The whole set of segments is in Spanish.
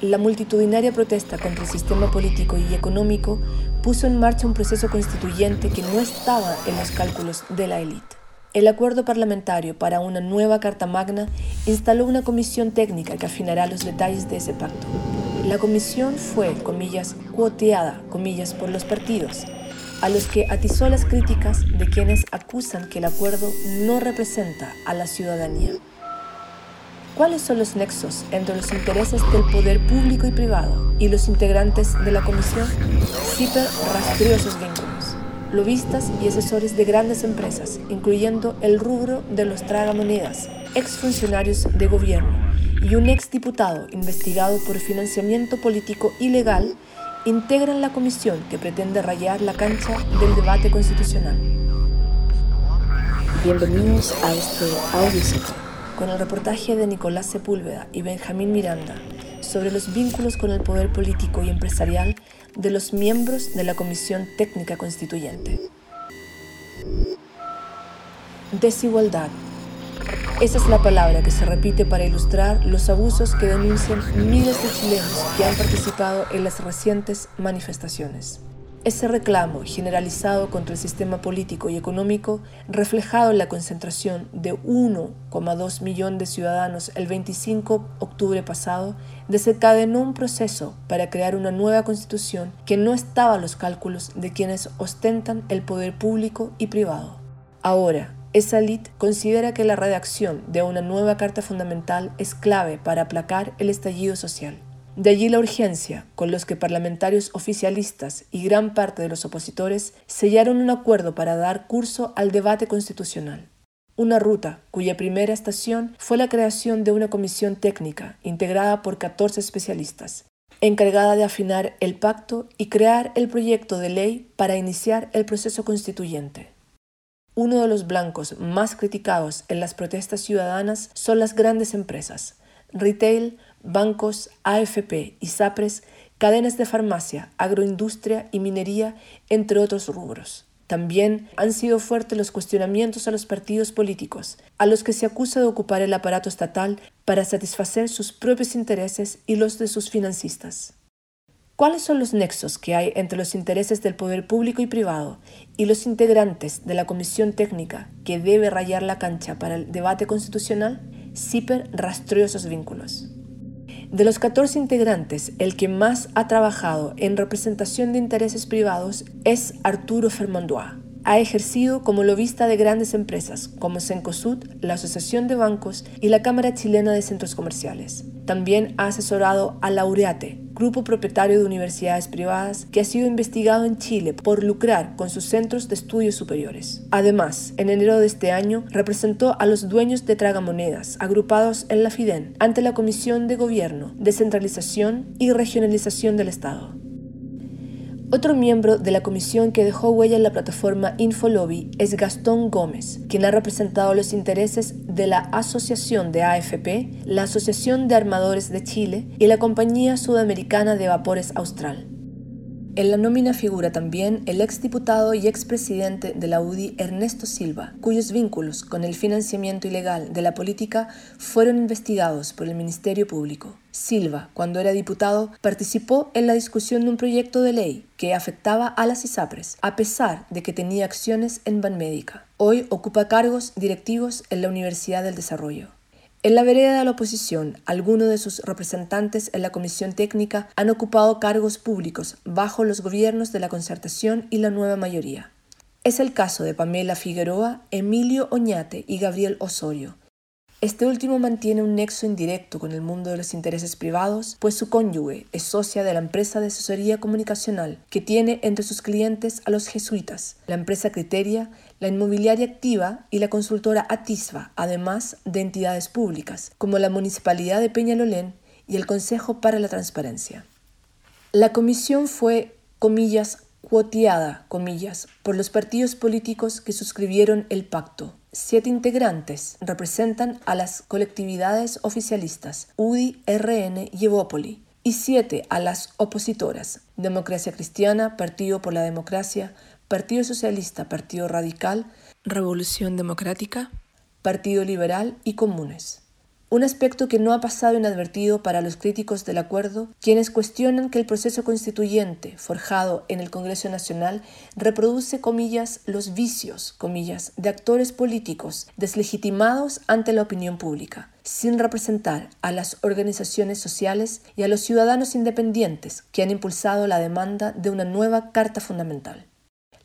la multitudinaria protesta contra el sistema político y económico puso en marcha un proceso constituyente que no estaba en los cálculos de la élite. El acuerdo parlamentario para una nueva Carta Magna instaló una comisión técnica que afinará los detalles de ese pacto. La comisión fue, comillas, cuoteada, comillas, por los partidos, a los que atizó las críticas de quienes acusan que el acuerdo no representa a la ciudadanía. ¿Cuáles son los nexos entre los intereses del poder público y privado y los integrantes de la comisión? CIPER rastreó esos vínculos. Lobistas y asesores de grandes empresas, incluyendo el rubro de los tragamonedas, exfuncionarios de gobierno y un exdiputado investigado por financiamiento político ilegal, integran la comisión que pretende rayar la cancha del debate constitucional. Bienvenidos a este audio con el reportaje de Nicolás Sepúlveda y Benjamín Miranda sobre los vínculos con el poder político y empresarial de los miembros de la Comisión Técnica Constituyente. Desigualdad. Esa es la palabra que se repite para ilustrar los abusos que denuncian miles de chilenos que han participado en las recientes manifestaciones. Ese reclamo generalizado contra el sistema político y económico, reflejado en la concentración de 1,2 millones de ciudadanos el 25 de octubre pasado, desencadenó un proceso para crear una nueva constitución que no estaba a los cálculos de quienes ostentan el poder público y privado. Ahora, esa elite considera que la redacción de una nueva Carta Fundamental es clave para aplacar el estallido social. De allí la urgencia con los que parlamentarios oficialistas y gran parte de los opositores sellaron un acuerdo para dar curso al debate constitucional. Una ruta cuya primera estación fue la creación de una comisión técnica integrada por 14 especialistas, encargada de afinar el pacto y crear el proyecto de ley para iniciar el proceso constituyente. Uno de los blancos más criticados en las protestas ciudadanas son las grandes empresas, retail, bancos, AFP y SAPRES, cadenas de farmacia, agroindustria y minería, entre otros rubros. También han sido fuertes los cuestionamientos a los partidos políticos, a los que se acusa de ocupar el aparato estatal para satisfacer sus propios intereses y los de sus financistas. ¿Cuáles son los nexos que hay entre los intereses del poder público y privado y los integrantes de la comisión técnica que debe rayar la cancha para el debate constitucional? CIPER rastreó esos vínculos. De los 14 integrantes, el que más ha trabajado en representación de intereses privados es Arturo Fermandois. Ha ejercido como lobista de grandes empresas como Cencosud, la Asociación de Bancos y la Cámara Chilena de Centros Comerciales. También ha asesorado a Laureate, grupo propietario de universidades privadas que ha sido investigado en Chile por lucrar con sus centros de estudios superiores. Además, en enero de este año representó a los dueños de tragamonedas agrupados en la FIDEN ante la Comisión de Gobierno, Descentralización y Regionalización del Estado. Otro miembro de la comisión que dejó huella en la plataforma Infolobby es Gastón Gómez, quien ha representado los intereses de la Asociación de AFP, la Asociación de Armadores de Chile y la Compañía Sudamericana de Vapores Austral. En la nómina figura también el exdiputado y expresidente de la UDI Ernesto Silva, cuyos vínculos con el financiamiento ilegal de la política fueron investigados por el Ministerio Público. Silva, cuando era diputado, participó en la discusión de un proyecto de ley que afectaba a las ISAPRES, a pesar de que tenía acciones en Banmédica. Hoy ocupa cargos directivos en la Universidad del Desarrollo. En la vereda de la oposición, algunos de sus representantes en la comisión técnica han ocupado cargos públicos bajo los gobiernos de la concertación y la nueva mayoría. Es el caso de Pamela Figueroa, Emilio Oñate y Gabriel Osorio, este último mantiene un nexo indirecto con el mundo de los intereses privados, pues su cónyuge es socia de la empresa de asesoría comunicacional que tiene entre sus clientes a los jesuitas, la empresa Criteria, la inmobiliaria activa y la consultora Atisva, además de entidades públicas como la Municipalidad de Peñalolén y el Consejo para la Transparencia. La comisión fue, comillas, cuoteada, comillas, por los partidos políticos que suscribieron el pacto, Siete integrantes representan a las colectividades oficialistas UDI, RN y Evópoli, y siete a las opositoras Democracia Cristiana, Partido por la Democracia, Partido Socialista, Partido Radical, Revolución Democrática, Partido Liberal y Comunes. un aspecto que no ha pasado inadvertido para los críticos del acuerdo, quienes cuestionan que el proceso constituyente forjado en el Congreso Nacional reproduce, comillas, los vicios, comillas, de actores políticos deslegitimados ante la opinión pública, sin representar a las organizaciones sociales y a los ciudadanos independientes que han impulsado la demanda de una nueva Carta Fundamental.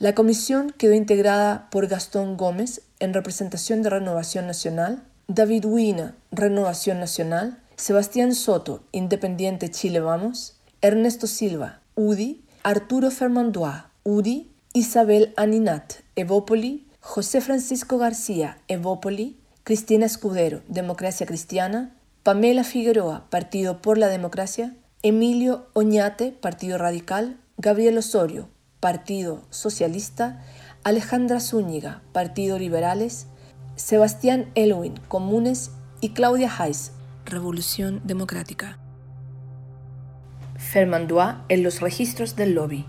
La comisión quedó integrada por Gastón Gómez en representación de Renovación Nacional, David Huina, Renovación Nacional, Sebastián Soto, Independiente Chile Vamos, Ernesto Silva, UDI, Arturo Fermandois, UDI, Isabel Aninat, Evópoli, José Francisco García, Evópoli, Cristina Escudero, Democracia Cristiana, Pamela Figueroa, Partido por la Democracia, Emilio Oñate, Partido Radical, Gabriel Osorio, Partido Socialista, Alejandra Zúñiga, Partido Liberales, Sebastián Elwin, Comunes y Claudia Heiss, Revolución Democrática. Fermandois en los registros del lobby.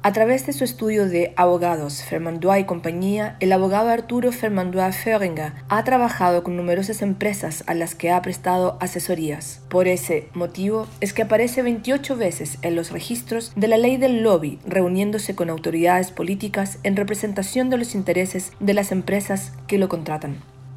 A través de su estudio de abogados Fermandois y compañía, el abogado Arturo Fermandois Föhringer ha trabajado con numerosas empresas a las que ha prestado asesorías. Por ese motivo es que aparece 28 veces en los registros de la ley del lobby, reuniéndose con autoridades políticas en representación de los intereses de las empresas que lo contratan.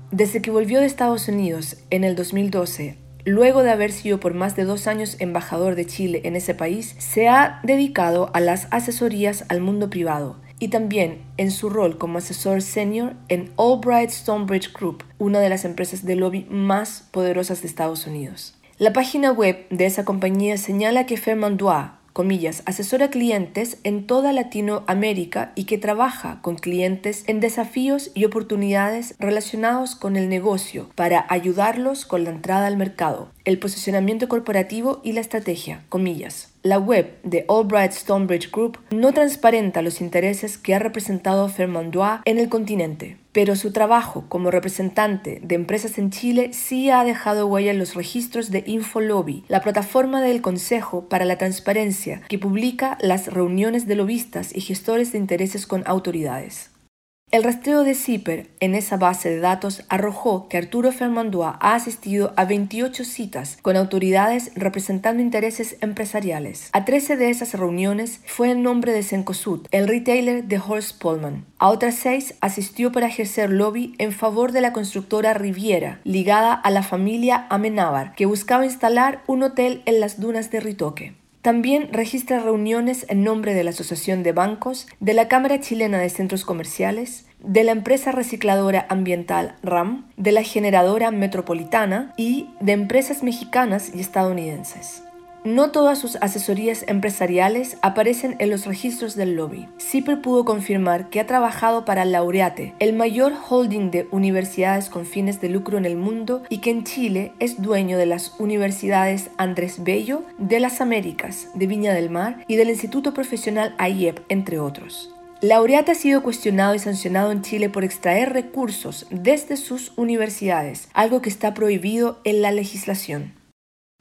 Desde que volvió de Estados Unidos en el 2012 Luego de haber sido por más de dos años embajador de Chile en ese país, se ha dedicado a las asesorías al mundo privado y también en su rol como asesor senior en Albright Stonebridge Group, una de las empresas de lobby más poderosas de Estados Unidos. La página web de esa compañía señala que Fermandois comillas, asesora clientes en toda Latinoamérica y que trabaja con clientes en desafíos y oportunidades relacionados con el negocio para ayudarlos con la entrada al mercado, el posicionamiento corporativo y la estrategia, comillas. La web de Albright Stonebridge Group no transparenta los intereses que ha representado Fermandois en el continente, pero su trabajo como representante de empresas en Chile sí ha dejado huella en los registros de InfoLobby, la plataforma del Consejo para la Transparencia que publica las reuniones de lobistas y gestores de intereses con autoridades. El rastreo de CIPER en esa base de datos arrojó que Arturo Fermandois ha asistido a 28 citas con autoridades representando intereses empresariales. A 13 de esas reuniones fue en nombre de Cencosud, el retailer de Horst Pullman. A otras seis asistió para ejercer lobby en favor de la constructora Riviera, ligada a la familia Amenábar, que buscaba instalar un hotel en las dunas de Ritoque. También registra reuniones en nombre de la Asociación de Bancos, de la Cámara Chilena de Centros Comerciales, de la empresa recicladora ambiental RAM, de la generadora metropolitana y de empresas mexicanas y estadounidenses. No todas sus asesorías empresariales aparecen en los registros del lobby. CIPER pudo confirmar que ha trabajado para Laureate, el mayor holding de universidades con fines de lucro en el mundo, y que en Chile es dueño de las universidades Andrés Bello, de las Américas, de Viña del Mar y del Instituto Profesional AIEP, entre otros. Laureate ha sido cuestionado y sancionado en Chile por extraer recursos desde sus universidades, algo que está prohibido en la legislación.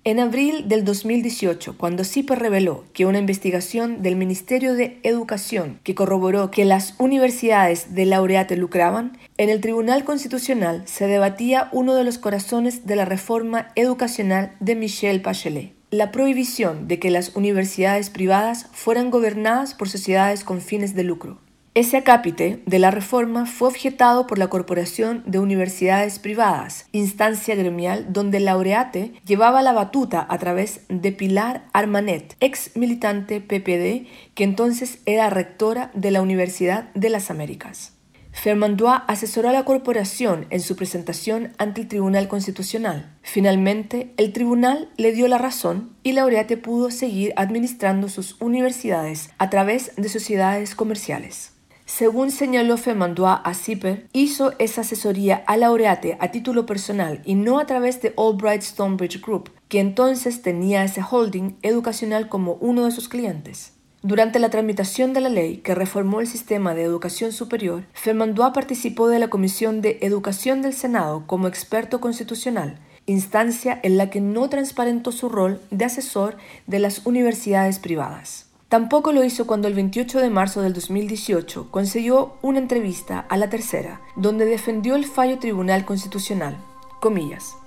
En abril del 2018, cuando CIPER reveló que una investigación del Ministerio de Educación que corroboró que las universidades de Laureate lucraban, en el Tribunal Constitucional se debatía uno de los corazones de la reforma educacional de Michelle Bachelet la prohibición de que las universidades privadas fueran gobernadas por sociedades con fines de lucro. Ese acápite de la reforma fue objetado por la Corporación de Universidades Privadas, instancia gremial donde Laureate llevaba la batuta a través de Pilar Armanet, ex militante PPD, que entonces era rectora de la Universidad de las Américas. Fermandois asesoró a la corporación en su presentación ante el Tribunal Constitucional. Finalmente, el tribunal le dio la razón y Laureate pudo seguir administrando sus universidades a través de sociedades comerciales. Según señaló Fermandois a CIPER, hizo esa asesoría a Laureate a título personal y no a través de Albright Stonebridge Group, que entonces tenía ese holding educacional como uno de sus clientes. Durante la tramitación de la ley que reformó el sistema de educación superior, Fermandois participó de la Comisión de Educación del Senado como experto constitucional, instancia en la que no transparentó su rol de asesor de las universidades privadas. Tampoco lo hizo cuando el 28 de marzo del 2018 concedió una entrevista a La Tercera, donde defendió el fallo Tribunal Constitucional.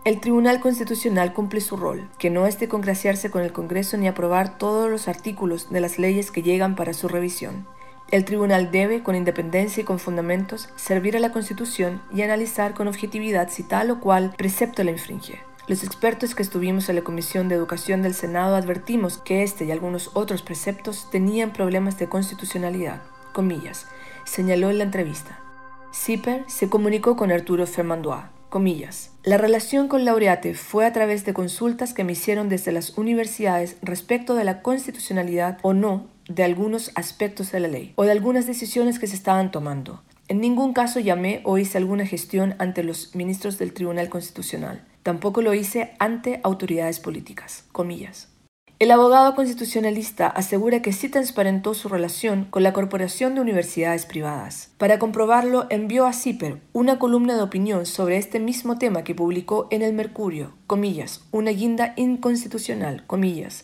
El Tribunal Constitucional cumple su rol, que no es de congraciarse con el Congreso ni aprobar todos los artículos de las leyes que llegan para su revisión. El tribunal debe, con independencia y con fundamentos, servir a la Constitución y analizar con objetividad si tal o cual precepto la infringe. Los expertos que estuvimos en la Comisión de Educación del Senado advertimos que este y algunos otros preceptos tenían problemas de constitucionalidad, comillas, señaló en la entrevista. Zipper se comunicó con Arturo Fermandois, comillas. La relación con Laureate fue a través de consultas que me hicieron desde las universidades respecto de la constitucionalidad o no de algunos aspectos de la ley o de algunas decisiones que se estaban tomando. En ningún caso llamé o hice alguna gestión ante los ministros del Tribunal Constitucional. Tampoco lo hice ante autoridades políticas. Comillas. El abogado constitucionalista asegura que sí transparentó su relación con la Corporación de Universidades Privadas. Para comprobarlo, envió a CIPER una columna de opinión sobre este mismo tema que publicó en el Mercurio, una guinda inconstitucional,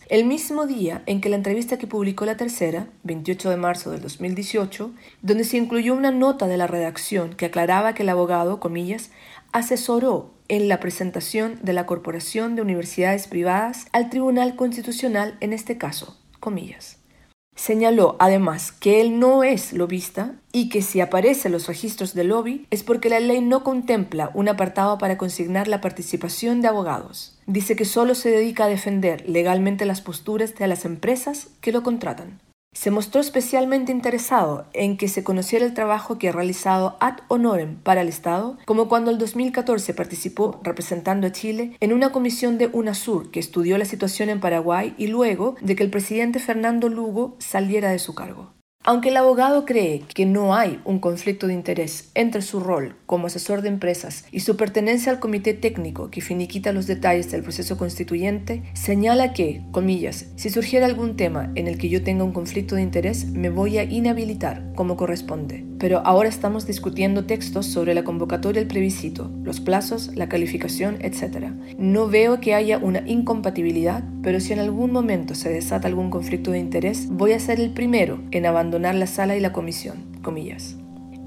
el mismo día en que la entrevista que publicó la tercera, 28 de marzo del 2018, donde se incluyó una nota de la redacción que aclaraba que el abogado, comillas, asesoró en la presentación de la Corporación de Universidades Privadas al Tribunal Constitucional en este caso, comillas. Señaló además que él no es lobista y que si aparece en los registros de lobby es porque la ley no contempla un apartado para consignar la participación de abogados. Dice que solo se dedica a defender legalmente las posturas de las empresas que lo contratan. Se mostró especialmente interesado en que se conociera el trabajo que ha realizado ad honorem para el Estado, como cuando en 2014 participó representando a Chile en una comisión de UNASUR que estudió la situación en Paraguay y luego de que el presidente Fernando Lugo saliera de su cargo. Aunque el abogado cree que no hay un conflicto de interés entre su rol como asesor de empresas y su pertenencia al comité técnico que finiquita los detalles del proceso constituyente, señala que, comillas, si surgiera algún tema en el que yo tenga un conflicto de interés, me voy a inhabilitar como corresponde. Pero ahora estamos discutiendo textos sobre la convocatoria del plebiscito, los plazos, la calificación, etc. No veo que haya una incompatibilidad, pero si en algún momento se desata algún conflicto de interés, voy a ser el primero en abandonar la sala y la comisión. Comillas.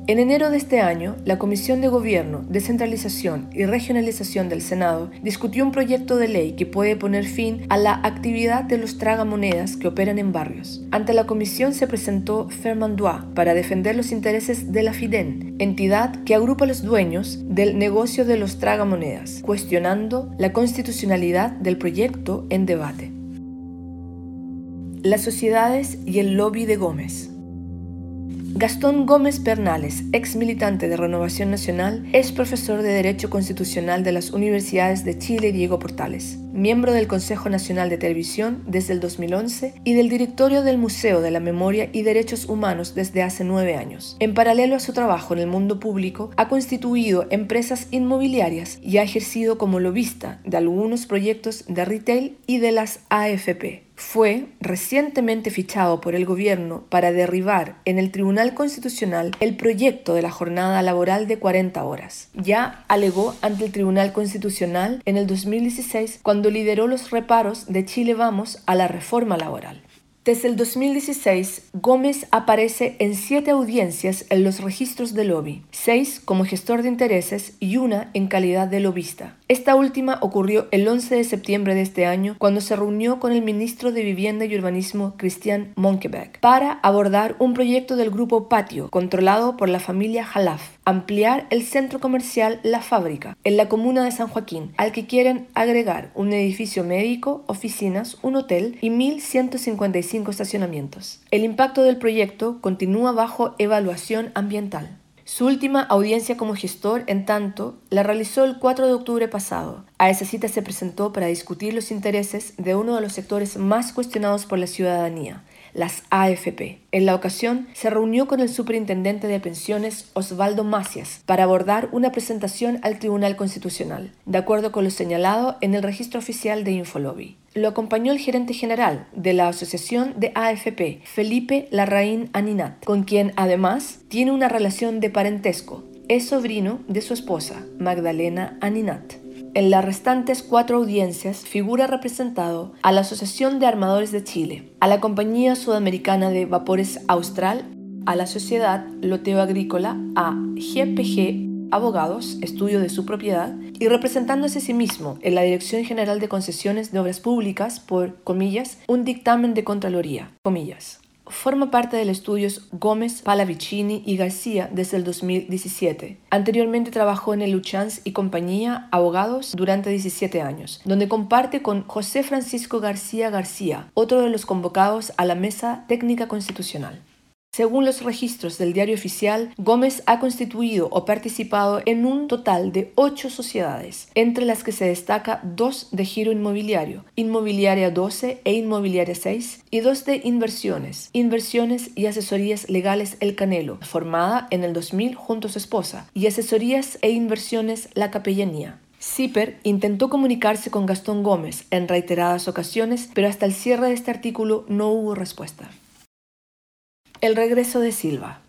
En enero de este año, la Comisión de Gobierno, Descentralización y Regionalización del Senado discutió un proyecto de ley que puede poner fin a la actividad de los tragamonedas que operan en barrios. Ante la comisión se presentó Fermandois para defender los intereses de la FIDEN, entidad que agrupa a los dueños del negocio de los tragamonedas, cuestionando la constitucionalidad del proyecto en debate. Las sociedades y el lobby de Gómez. Gastón Gómez Pernales, ex militante de Renovación Nacional, es profesor de Derecho Constitucional de las Universidades de Chile Diego Portales, miembro del Consejo Nacional de Televisión desde el 2011 y del directorio del Museo de la Memoria y Derechos Humanos desde hace nueve años. En paralelo a su trabajo en el mundo público, ha constituido empresas inmobiliarias y ha ejercido como lobista de algunos proyectos de retail y de las AFP fue recientemente fichado por el gobierno para derribar en el Tribunal Constitucional el proyecto de la jornada laboral de 40 horas. Ya alegó ante el Tribunal Constitucional en el 2016 cuando lideró los reparos de Chile Vamos a la reforma laboral. Desde el 2016, Gómez aparece en siete audiencias en los registros de lobby, seis como gestor de intereses y una en calidad de lobista. Esta última ocurrió el 11 de septiembre de este año cuando se reunió con el ministro de Vivienda y Urbanismo, Christian Monkeberg, para abordar un proyecto del grupo Patio, controlado por la familia Jalaf, ampliar el centro comercial La Fábrica, en la comuna de San Joaquín, al que quieren agregar un edificio médico, oficinas, un hotel y 1.155 estacionamientos. El impacto del proyecto continúa bajo evaluación ambiental. Su última audiencia como gestor, en tanto, la realizó el 4 de octubre pasado. A esa cita se presentó para discutir los intereses de uno de los sectores más cuestionados por la ciudadanía, las AFP. En la ocasión, se reunió con el superintendente de pensiones Osvaldo Macias para abordar una presentación al Tribunal Constitucional, de acuerdo con lo señalado en el registro oficial de Infolobby. Lo acompañó el gerente general de la Asociación de AFP, Felipe Larraín Aninat, con quien además tiene una relación de parentesco. Es sobrino de su esposa, Magdalena Aninat. En las restantes cuatro audiencias figura representado a la Asociación de Armadores de Chile, a la Compañía Sudamericana de Vapores Austral, a la Sociedad Loteo Agrícola, a GPG, abogados, estudio de su propiedad, y representándose a sí mismo en la Dirección General de Concesiones de Obras Públicas por, comillas, un dictamen de Contraloría, comillas. Forma parte del estudios Gómez, Palavicini y García desde el 2017. Anteriormente trabajó en el Luchans y compañía Abogados durante 17 años, donde comparte con José Francisco García García, otro de los convocados a la Mesa Técnica Constitucional. Según los registros del diario oficial, Gómez ha constituido o participado en un total de ocho sociedades, entre las que se destaca dos de giro inmobiliario, Inmobiliaria 12 e Inmobiliaria 6, y dos de inversiones, Inversiones y Asesorías Legales El Canelo, formada en el 2000 junto a su esposa, y Asesorías e Inversiones La Capellanía. Zipper intentó comunicarse con Gastón Gómez en reiteradas ocasiones, pero hasta el cierre de este artículo no hubo respuesta. El regreso de Silva.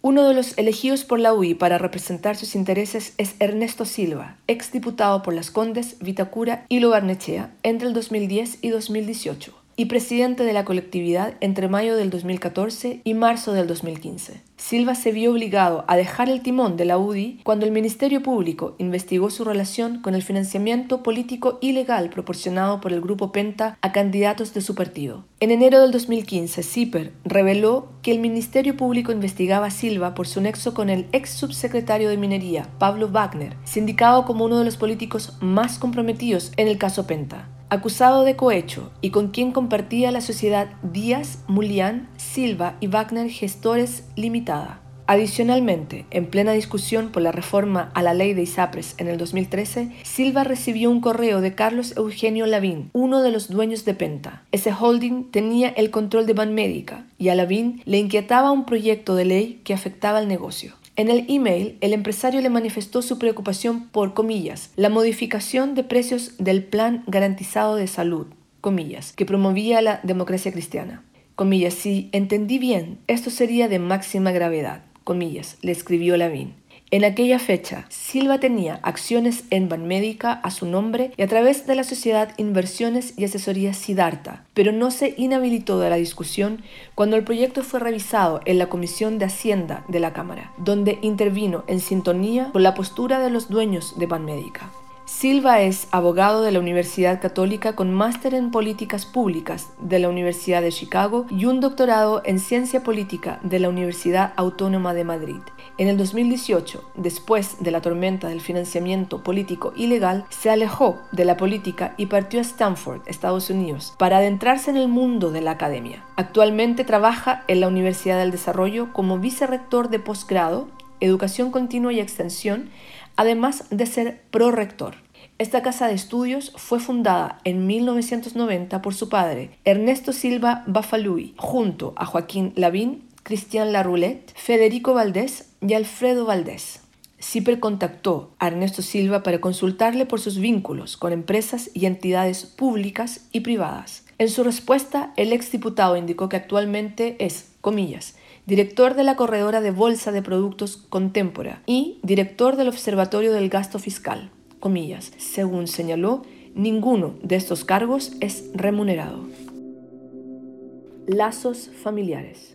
Uno de los elegidos por la UI para representar sus intereses es Ernesto Silva, exdiputado por las Condes, Vitacura y Lobarnechea entre el 2010 y 2018 y presidente de la colectividad entre mayo del 2014 y marzo del 2015. Silva se vio obligado a dejar el timón de la UDI cuando el Ministerio Público investigó su relación con el financiamiento político ilegal proporcionado por el Grupo Penta a candidatos de su partido. En enero del 2015, Zipper reveló que el Ministerio Público investigaba a Silva por su nexo con el ex subsecretario de Minería, Pablo Wagner, sindicado como uno de los políticos más comprometidos en el caso Penta acusado de cohecho y con quien compartía la sociedad Díaz, Mulián, Silva y Wagner Gestores Limitada. Adicionalmente, en plena discusión por la reforma a la ley de ISAPRES en el 2013, Silva recibió un correo de Carlos Eugenio Lavín, uno de los dueños de Penta. Ese holding tenía el control de Banmédica y a Lavín le inquietaba un proyecto de ley que afectaba al negocio. En el email, el empresario le manifestó su preocupación por, comillas, la modificación de precios del plan garantizado de salud, comillas, que promovía la democracia cristiana. Comillas, si entendí bien, esto sería de máxima gravedad, comillas, le escribió Lavín. En aquella fecha, Silva tenía acciones en Banmédica a su nombre y a través de la sociedad Inversiones y Asesoría Sidarta, pero no se inhabilitó de la discusión cuando el proyecto fue revisado en la Comisión de Hacienda de la Cámara, donde intervino en sintonía con la postura de los dueños de Banmédica. Silva es abogado de la Universidad Católica con máster en políticas públicas de la Universidad de Chicago y un doctorado en ciencia política de la Universidad Autónoma de Madrid. En el 2018, después de la tormenta del financiamiento político ilegal, se alejó de la política y partió a Stanford, Estados Unidos, para adentrarse en el mundo de la academia. Actualmente trabaja en la Universidad del Desarrollo como vicerrector de posgrado, educación continua y extensión además de ser prorector. Esta casa de estudios fue fundada en 1990 por su padre, Ernesto Silva Bafalui, junto a Joaquín Lavín, Cristian Laroulette, Federico Valdés y Alfredo Valdés. CIPER contactó a Ernesto Silva para consultarle por sus vínculos con empresas y entidades públicas y privadas. En su respuesta, el exdiputado indicó que actualmente es, comillas, director de la Corredora de Bolsa de Productos Contémpora y director del Observatorio del Gasto Fiscal. Comillas. Según señaló, ninguno de estos cargos es remunerado. Lazos familiares.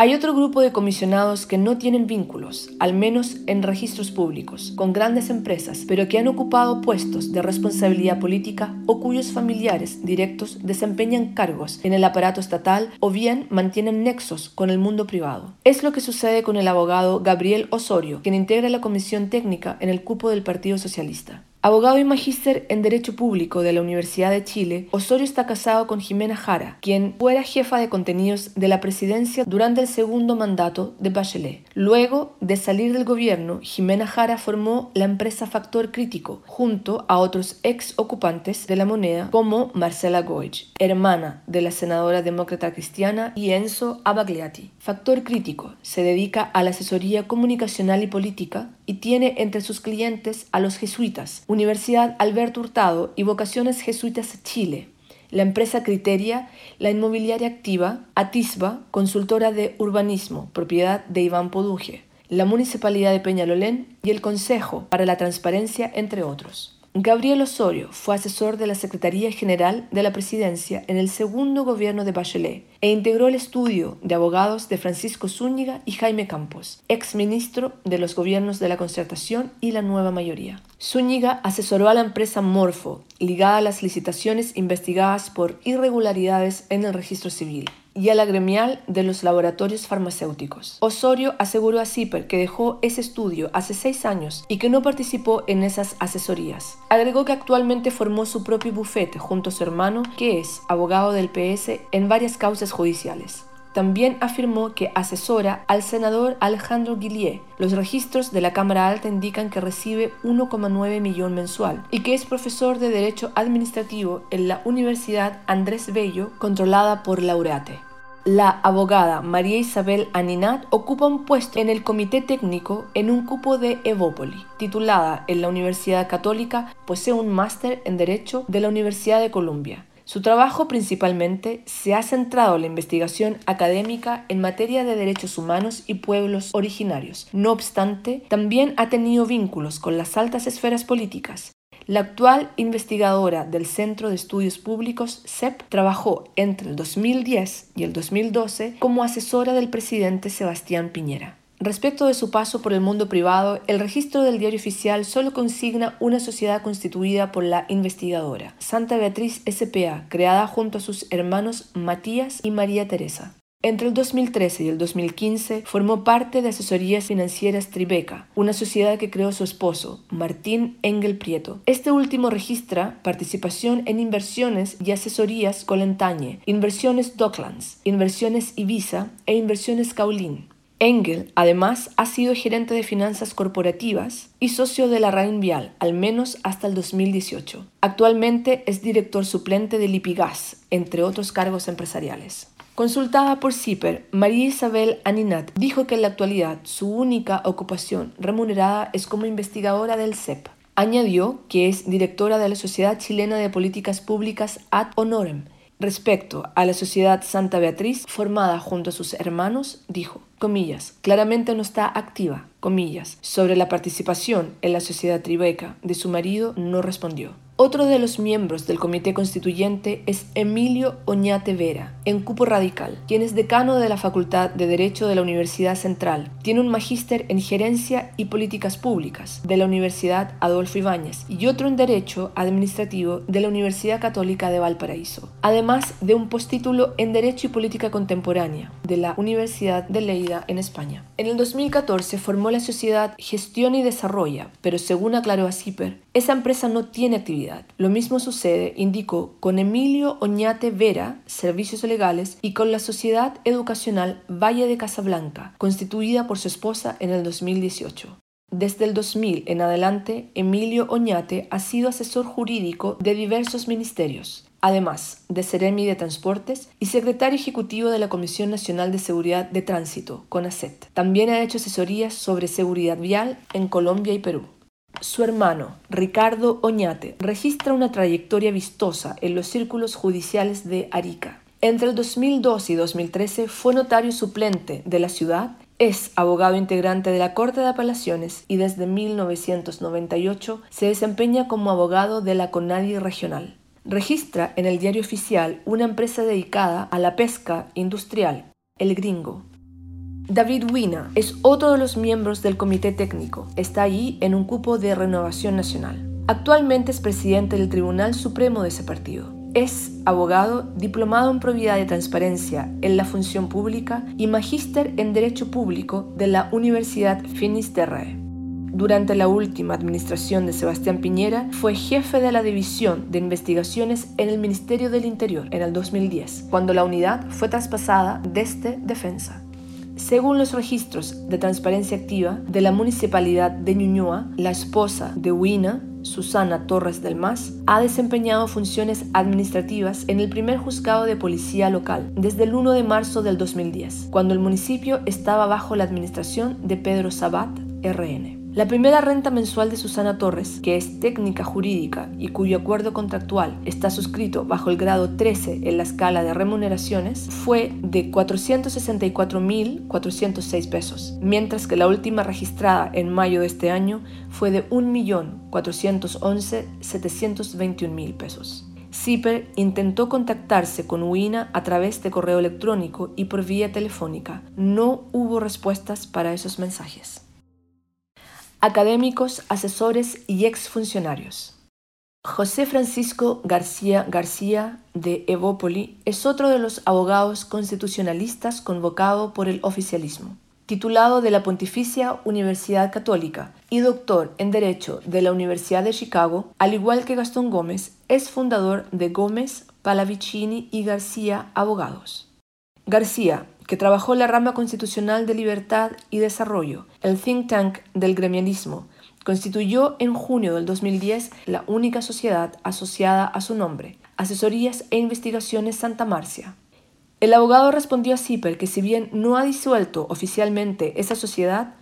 Hay otro grupo de comisionados que no tienen vínculos, al menos en registros públicos, con grandes empresas, pero que han ocupado puestos de responsabilidad política o cuyos familiares directos desempeñan cargos en el aparato estatal o bien mantienen nexos con el mundo privado. Es lo que sucede con el abogado Gabriel Osorio, quien integra la comisión técnica en el cupo del Partido Socialista. Abogado y magíster en Derecho Público de la Universidad de Chile, Osorio está casado con Jimena Jara, quien fuera jefa de contenidos de la presidencia durante el segundo mandato de Bachelet. Luego de salir del gobierno, Jimena Jara formó la empresa Factor Crítico, junto a otros ex ocupantes de la moneda como Marcela Goich, hermana de la senadora demócrata cristiana, y Enzo Abagliati. Factor Crítico se dedica a la asesoría comunicacional y política y tiene entre sus clientes a los jesuitas, Universidad Alberto Hurtado y Vocaciones Jesuitas Chile, la empresa Criteria, la inmobiliaria activa, Atisba, consultora de urbanismo, propiedad de Iván Poduje, la Municipalidad de Peñalolén y el Consejo para la Transparencia, entre otros. Gabriel Osorio fue asesor de la Secretaría General de la Presidencia en el segundo gobierno de Bachelet e integró el estudio de abogados de Francisco Zúñiga y Jaime Campos, ex ministro de los gobiernos de la Concertación y la Nueva Mayoría. Zúñiga asesoró a la empresa Morfo, ligada a las licitaciones investigadas por irregularidades en el registro civil y a la gremial de los laboratorios farmacéuticos. Osorio aseguró a CIPER que dejó ese estudio hace seis años y que no participó en esas asesorías. Agregó que actualmente formó su propio bufete junto a su hermano, que es abogado del PS en varias causas judiciales. También afirmó que asesora al senador Alejandro Guillier. Los registros de la Cámara Alta indican que recibe 1,9 millón mensual y que es profesor de Derecho Administrativo en la Universidad Andrés Bello, controlada por Laureate. La abogada María Isabel Aninat ocupa un puesto en el comité técnico en un cupo de Evópoli. Titulada en la Universidad Católica, posee un máster en Derecho de la Universidad de Columbia. Su trabajo principalmente se ha centrado en la investigación académica en materia de derechos humanos y pueblos originarios. No obstante, también ha tenido vínculos con las altas esferas políticas. La actual investigadora del Centro de Estudios Públicos, CEP, trabajó entre el 2010 y el 2012 como asesora del presidente Sebastián Piñera. Respecto de su paso por el mundo privado, el registro del diario oficial solo consigna una sociedad constituida por la investigadora, Santa Beatriz S.P.A., creada junto a sus hermanos Matías y María Teresa. Entre el 2013 y el 2015 formó parte de Asesorías Financieras Tribeca, una sociedad que creó su esposo, Martín Engel Prieto. Este último registra participación en inversiones y asesorías Colentañe, inversiones Docklands, inversiones Ibiza e inversiones Caulín. Engel, además, ha sido gerente de finanzas corporativas y socio de la Vial, al menos hasta el 2018. Actualmente es director suplente de Lipigas, entre otros cargos empresariales. Consultada por CIPER, María Isabel Aninat dijo que en la actualidad su única ocupación remunerada es como investigadora del CEP. Añadió que es directora de la Sociedad Chilena de Políticas Públicas ad honorem. Respecto a la Sociedad Santa Beatriz, formada junto a sus hermanos, dijo, comillas, claramente no está activa, comillas, sobre la participación en la sociedad tribeca de su marido no respondió. Otro de los miembros del comité constituyente es Emilio Oñate Vera, en cupo radical, quien es decano de la Facultad de Derecho de la Universidad Central. Tiene un magíster en Gerencia y Políticas Públicas de la Universidad Adolfo Ibáñez y otro en Derecho Administrativo de la Universidad Católica de Valparaíso, además de un postítulo en Derecho y Política Contemporánea de la Universidad de Leida en España. En el 2014 formó la sociedad Gestión y Desarrolla, pero según aclaró a CIPER, esa empresa no tiene actividad. Lo mismo sucede, indicó, con Emilio Oñate Vera, Servicios Legales, y con la Sociedad Educacional Valle de Casablanca, constituida por su esposa en el 2018. Desde el 2000 en adelante, Emilio Oñate ha sido asesor jurídico de diversos ministerios, además de Seremi de Transportes y secretario ejecutivo de la Comisión Nacional de Seguridad de Tránsito, CONACET. También ha hecho asesorías sobre seguridad vial en Colombia y Perú. Su hermano, Ricardo Oñate, registra una trayectoria vistosa en los círculos judiciales de Arica. Entre el 2012 y 2013 fue notario suplente de la ciudad, es abogado integrante de la Corte de Apelaciones y desde 1998 se desempeña como abogado de la CONADI regional. Registra en el diario oficial una empresa dedicada a la pesca industrial, El Gringo, David Wina es otro de los miembros del comité técnico. Está allí en un cupo de renovación nacional. Actualmente es presidente del Tribunal Supremo de ese partido. Es abogado, diplomado en probidad y transparencia en la función pública y magíster en Derecho Público de la Universidad Finisterrae. Durante la última administración de Sebastián Piñera, fue jefe de la División de Investigaciones en el Ministerio del Interior en el 2010, cuando la unidad fue traspasada desde Defensa. Según los registros de transparencia activa de la Municipalidad de Ñuñoa, la esposa de Huina, Susana Torres del Mas, ha desempeñado funciones administrativas en el primer juzgado de policía local desde el 1 de marzo del 2010, cuando el municipio estaba bajo la administración de Pedro Sabat, RN. La primera renta mensual de Susana Torres, que es técnica jurídica y cuyo acuerdo contractual está suscrito bajo el grado 13 en la escala de remuneraciones, fue de 464.406 pesos, mientras que la última registrada en mayo de este año fue de 1.411.721.000 pesos. Zipper intentó contactarse con Uina a través de correo electrónico y por vía telefónica. No hubo respuestas para esos mensajes académicos, asesores y exfuncionarios. José Francisco García García de Evópoli es otro de los abogados constitucionalistas convocado por el oficialismo. Titulado de la Pontificia Universidad Católica y doctor en Derecho de la Universidad de Chicago, al igual que Gastón Gómez, es fundador de Gómez, Palavicini y García Abogados. García que trabajó la rama constitucional de libertad y desarrollo, el think tank del gremialismo, constituyó en junio del 2010 la única sociedad asociada a su nombre, Asesorías e Investigaciones Santa Marcia. El abogado respondió a Zipper que si bien no ha disuelto oficialmente esa sociedad,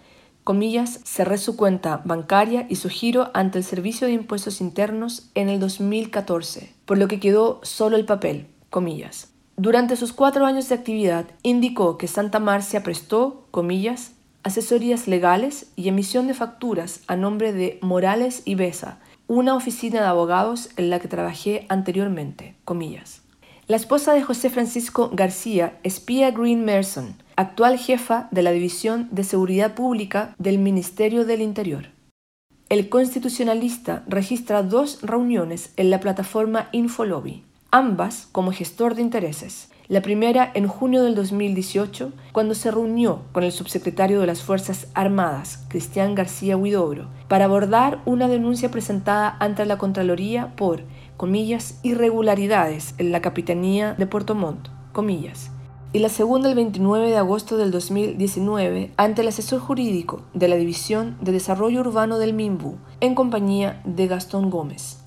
comillas, cerré su cuenta bancaria y su giro ante el Servicio de Impuestos Internos en el 2014, por lo que quedó solo el papel, comillas. Durante sus cuatro años de actividad, indicó que Santa Marcia prestó, comillas, asesorías legales y emisión de facturas a nombre de Morales y Besa, una oficina de abogados en la que trabajé anteriormente, comillas. La esposa de José Francisco García es Pia Green Merson, actual jefa de la División de Seguridad Pública del Ministerio del Interior. El constitucionalista registra dos reuniones en la plataforma Infolobby ambas como gestor de intereses. La primera en junio del 2018, cuando se reunió con el subsecretario de las Fuerzas Armadas, Cristian García Huidobro, para abordar una denuncia presentada ante la Contraloría por, comillas, irregularidades en la Capitanía de Puerto Montt, comillas. Y la segunda el 29 de agosto del 2019 ante el asesor jurídico de la División de Desarrollo Urbano del MIMBU en compañía de Gastón Gómez.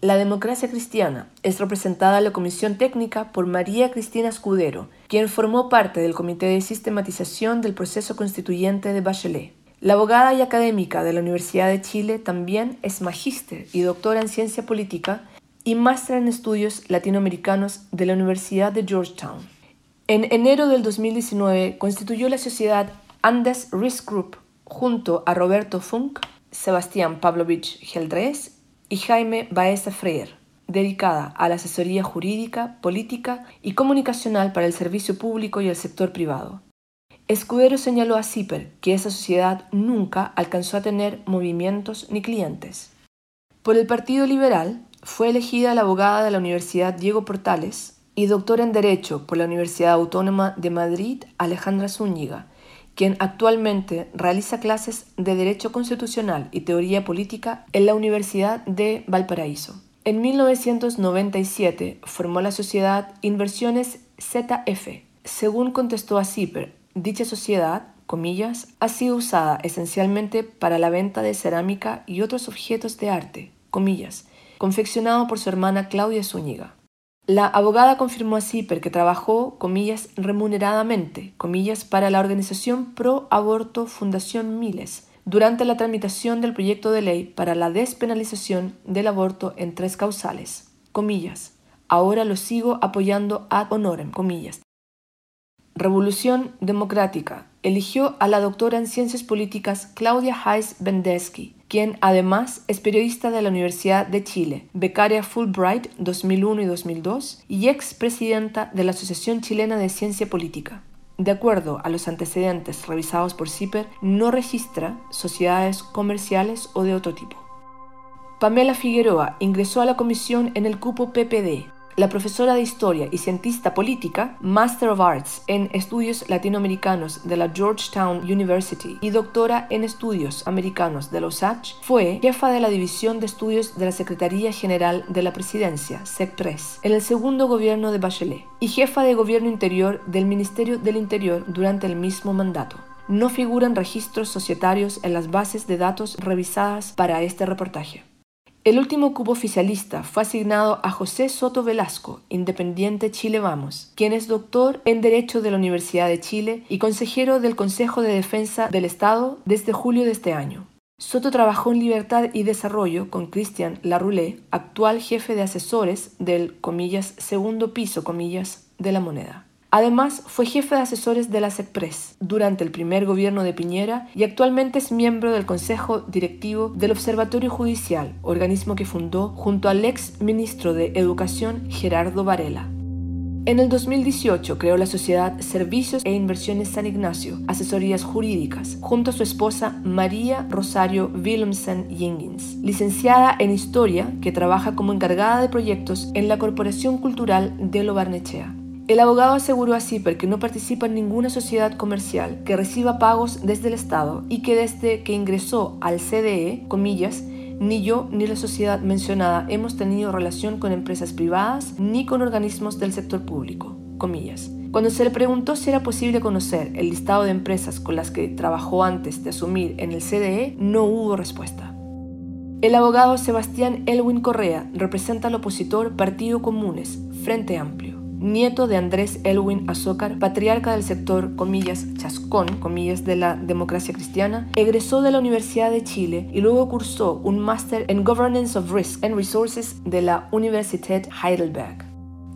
La democracia cristiana es representada en la Comisión Técnica por María Cristina Escudero, quien formó parte del Comité de Sistematización del Proceso Constituyente de Bachelet. La abogada y académica de la Universidad de Chile también es magíster y doctora en ciencia política y máster en estudios latinoamericanos de la Universidad de Georgetown. En enero del 2019 constituyó la sociedad Andes Risk Group junto a Roberto Funk, Sebastián Pavlovich Geldres y Jaime Baeza Freire, dedicada a la asesoría jurídica, política y comunicacional para el servicio público y el sector privado. Escudero señaló a Zipper que esa sociedad nunca alcanzó a tener movimientos ni clientes. Por el Partido Liberal fue elegida la abogada de la Universidad Diego Portales y doctora en Derecho por la Universidad Autónoma de Madrid Alejandra Zúñiga, quien actualmente realiza clases de Derecho Constitucional y Teoría Política en la Universidad de Valparaíso. En 1997 formó la sociedad Inversiones ZF. Según contestó a Zipper, dicha sociedad, comillas, ha sido usada esencialmente para la venta de cerámica y otros objetos de arte, comillas, confeccionado por su hermana Claudia Zúñiga. La abogada confirmó a Zipper que trabajó, comillas, remuneradamente, comillas, para la organización pro aborto Fundación Miles durante la tramitación del proyecto de ley para la despenalización del aborto en tres causales, comillas. Ahora lo sigo apoyando ad honorem, comillas. Revolución Democrática eligió a la doctora en Ciencias Políticas Claudia Heiss Bendesky quien además es periodista de la Universidad de Chile, becaria Fulbright 2001 y 2002 y expresidenta de la Asociación Chilena de Ciencia Política. De acuerdo a los antecedentes revisados por CIPER, no registra sociedades comerciales o de otro tipo. Pamela Figueroa ingresó a la comisión en el cupo PPD, la profesora de Historia y cientista política, Master of Arts en Estudios Latinoamericanos de la Georgetown University y doctora en Estudios Americanos de los Osage, fue jefa de la División de Estudios de la Secretaría General de la Presidencia, SECPRES, en el segundo gobierno de Bachelet, y jefa de Gobierno Interior del Ministerio del Interior durante el mismo mandato no figuran registros societarios en las bases de datos revisadas para este reportaje. El último cupo oficialista fue asignado a José Soto Velasco, independiente Chile Vamos, quien es doctor en Derecho de la Universidad de Chile y consejero del Consejo de Defensa del Estado desde julio de este año. Soto trabajó en Libertad y Desarrollo con Cristian Larroulé, actual jefe de asesores del, segundo piso, de la moneda. Además, fue jefe de asesores de la SECPRES durante el primer gobierno de Piñera y actualmente es miembro del Consejo Directivo del Observatorio Judicial, organismo que fundó junto al ex ministro de Educación Gerardo Varela. En el 2018 creó la sociedad Servicios e Inversiones San Ignacio, asesorías jurídicas, junto a su esposa María Rosario Willemsen Jingins, licenciada en Historia, que trabaja como encargada de proyectos en la Corporación Cultural de Lo Barnechea. El abogado aseguró a CIPER que no participa en ninguna sociedad comercial que reciba pagos desde el Estado y que desde que ingresó al CDE, comillas, ni yo ni la sociedad mencionada hemos tenido relación con empresas privadas ni con organismos del sector público. Comillas. Cuando se le preguntó si era posible conocer el listado de empresas con las que trabajó antes de asumir en el CDE, no hubo respuesta. El abogado Sebastián Elwin Correa representa al opositor Partido Comunes, Frente Amplio nieto de Andrés Elwin Azócar, patriarca del sector, comillas, chascón, comillas, de la democracia cristiana, egresó de la Universidad de Chile y luego cursó un máster en Governance of Risk and Resources de la Universität Heidelberg.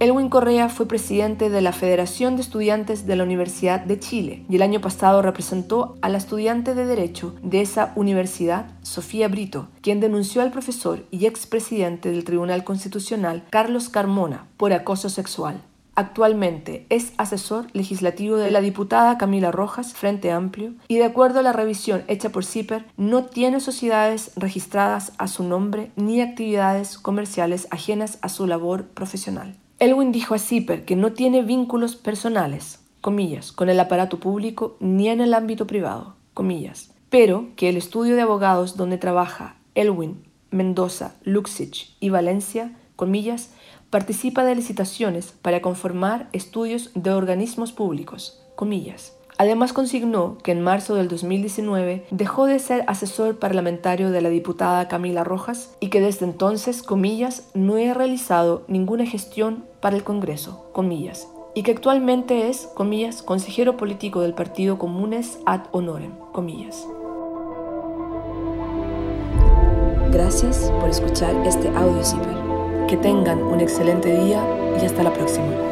Elwin Correa fue presidente de la Federación de Estudiantes de la Universidad de Chile y el año pasado representó a la estudiante de Derecho de esa universidad, Sofía Brito, quien denunció al profesor y expresidente del Tribunal Constitucional, Carlos Carmona, por acoso sexual. Actualmente es asesor legislativo de la diputada Camila Rojas, Frente Amplio, y de acuerdo a la revisión hecha por CIPER, no tiene sociedades registradas a su nombre ni actividades comerciales ajenas a su labor profesional. Elwin dijo a CIPER que no tiene vínculos personales, comillas, con el aparato público ni en el ámbito privado, comillas, pero que el estudio de abogados donde trabaja Elwin, Mendoza, Luxich y Valencia, comillas, participa de licitaciones para conformar estudios de organismos públicos, comillas. Además consignó que en marzo del 2019 dejó de ser asesor parlamentario de la diputada Camila Rojas y que desde entonces, comillas, no ha realizado ninguna gestión para el Congreso, comillas, y que actualmente es, comillas, consejero político del Partido Comunes ad honorem, comillas. Gracias por escuchar este audio. Que tengan un excelente día y hasta la próxima.